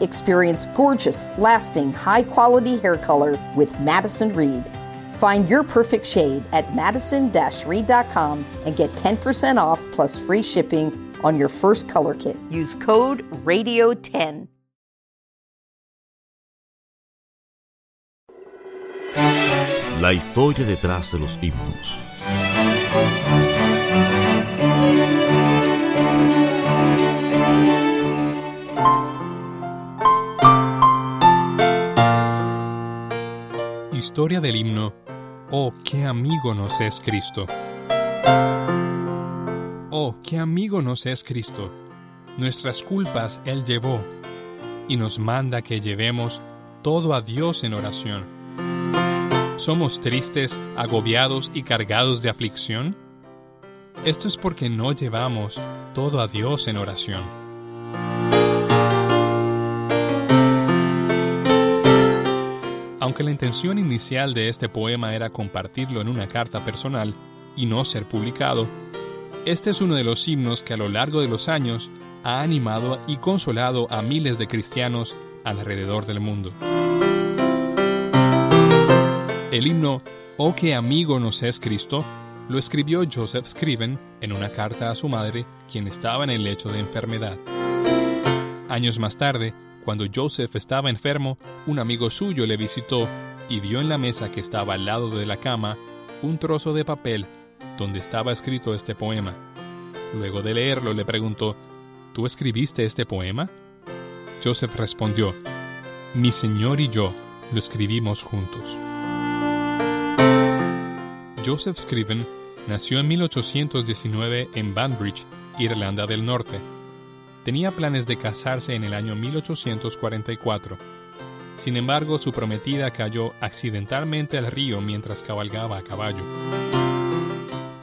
Experience gorgeous, lasting, high quality hair color with Madison Reed. Find your perfect shade at madison reed.com and get 10% off plus free shipping on your first color kit. Use code RADIO10. La historia detrás de los himnos. Historia del himno Oh, qué amigo nos es Cristo. Oh, qué amigo nos es Cristo. Nuestras culpas Él llevó y nos manda que llevemos todo a Dios en oración. ¿Somos tristes, agobiados y cargados de aflicción? Esto es porque no llevamos todo a Dios en oración. Aunque la intención inicial de este poema era compartirlo en una carta personal y no ser publicado, este es uno de los himnos que a lo largo de los años ha animado y consolado a miles de cristianos alrededor del mundo. El himno Oh qué amigo nos es Cristo lo escribió Joseph Scriven en una carta a su madre, quien estaba en el lecho de enfermedad. Años más tarde, cuando Joseph estaba enfermo, un amigo suyo le visitó y vio en la mesa que estaba al lado de la cama un trozo de papel donde estaba escrito este poema. Luego de leerlo le preguntó, ¿Tú escribiste este poema? Joseph respondió, Mi señor y yo lo escribimos juntos. Joseph Scriven nació en 1819 en Banbridge, Irlanda del Norte tenía planes de casarse en el año 1844. Sin embargo, su prometida cayó accidentalmente al río mientras cabalgaba a caballo.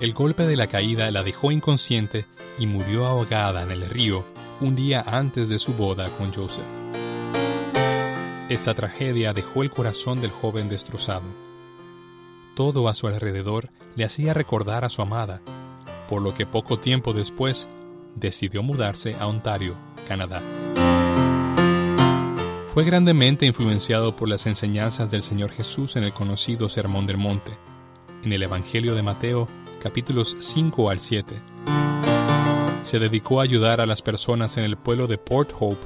El golpe de la caída la dejó inconsciente y murió ahogada en el río un día antes de su boda con Joseph. Esta tragedia dejó el corazón del joven destrozado. Todo a su alrededor le hacía recordar a su amada, por lo que poco tiempo después decidió mudarse a Ontario, Canadá. Fue grandemente influenciado por las enseñanzas del Señor Jesús en el conocido Sermón del Monte, en el Evangelio de Mateo, capítulos 5 al 7. Se dedicó a ayudar a las personas en el pueblo de Port Hope,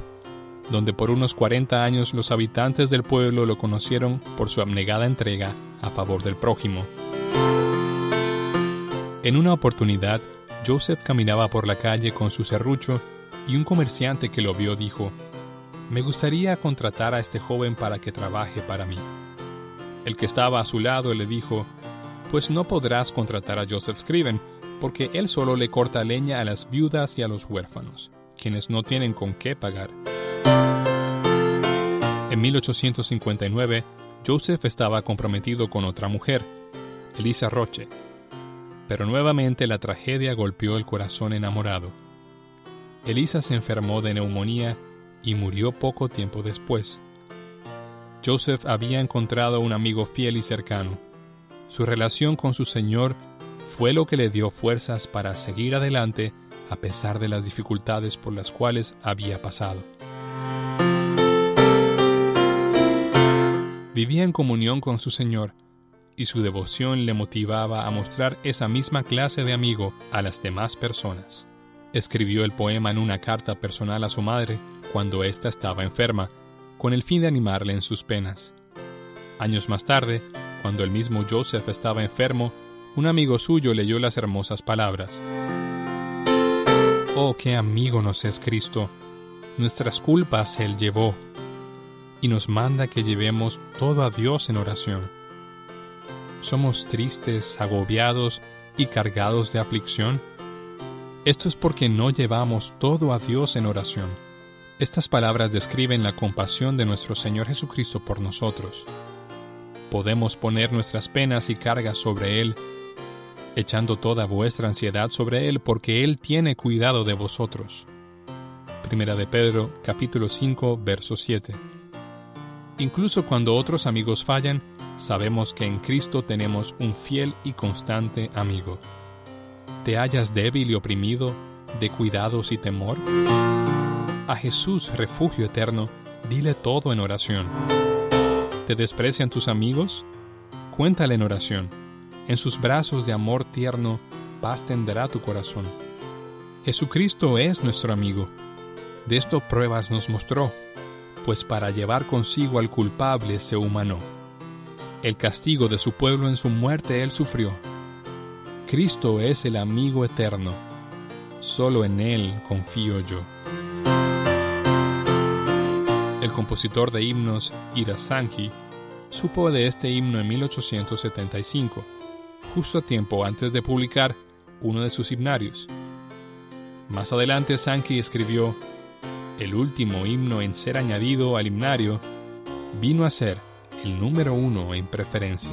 donde por unos 40 años los habitantes del pueblo lo conocieron por su abnegada entrega a favor del prójimo. En una oportunidad, Joseph caminaba por la calle con su serrucho y un comerciante que lo vio dijo, Me gustaría contratar a este joven para que trabaje para mí. El que estaba a su lado le dijo, Pues no podrás contratar a Joseph Scriven, porque él solo le corta leña a las viudas y a los huérfanos, quienes no tienen con qué pagar. En 1859, Joseph estaba comprometido con otra mujer, Elisa Roche, pero nuevamente la tragedia golpeó el corazón enamorado. Elisa se enfermó de neumonía y murió poco tiempo después. Joseph había encontrado un amigo fiel y cercano. Su relación con su Señor fue lo que le dio fuerzas para seguir adelante a pesar de las dificultades por las cuales había pasado. Vivía en comunión con su Señor, y su devoción le motivaba a mostrar esa misma clase de amigo a las demás personas. Escribió el poema en una carta personal a su madre cuando ésta estaba enferma, con el fin de animarle en sus penas. Años más tarde, cuando el mismo Joseph estaba enfermo, un amigo suyo leyó las hermosas palabras. Oh, qué amigo nos es Cristo. Nuestras culpas Él llevó y nos manda que llevemos todo a Dios en oración somos tristes, agobiados y cargados de aflicción? Esto es porque no llevamos todo a Dios en oración. Estas palabras describen la compasión de nuestro Señor Jesucristo por nosotros. Podemos poner nuestras penas y cargas sobre Él, echando toda vuestra ansiedad sobre Él, porque Él tiene cuidado de vosotros. Primera de Pedro, capítulo 5, verso 7. Incluso cuando otros amigos fallan, sabemos que en Cristo tenemos un fiel y constante amigo. ¿Te hallas débil y oprimido de cuidados y temor? A Jesús, refugio eterno, dile todo en oración. ¿Te desprecian tus amigos? Cuéntale en oración. En sus brazos de amor tierno, paz tendrá tu corazón. Jesucristo es nuestro amigo. De esto pruebas nos mostró, pues para llevar consigo al culpable se humanó. El castigo de su pueblo en su muerte él sufrió. Cristo es el amigo eterno. Solo en él confío yo. El compositor de himnos Ira Sankey supo de este himno en 1875, justo a tiempo antes de publicar uno de sus himnarios. Más adelante Sankey escribió, el último himno en ser añadido al himnario vino a ser el número uno en preferencia.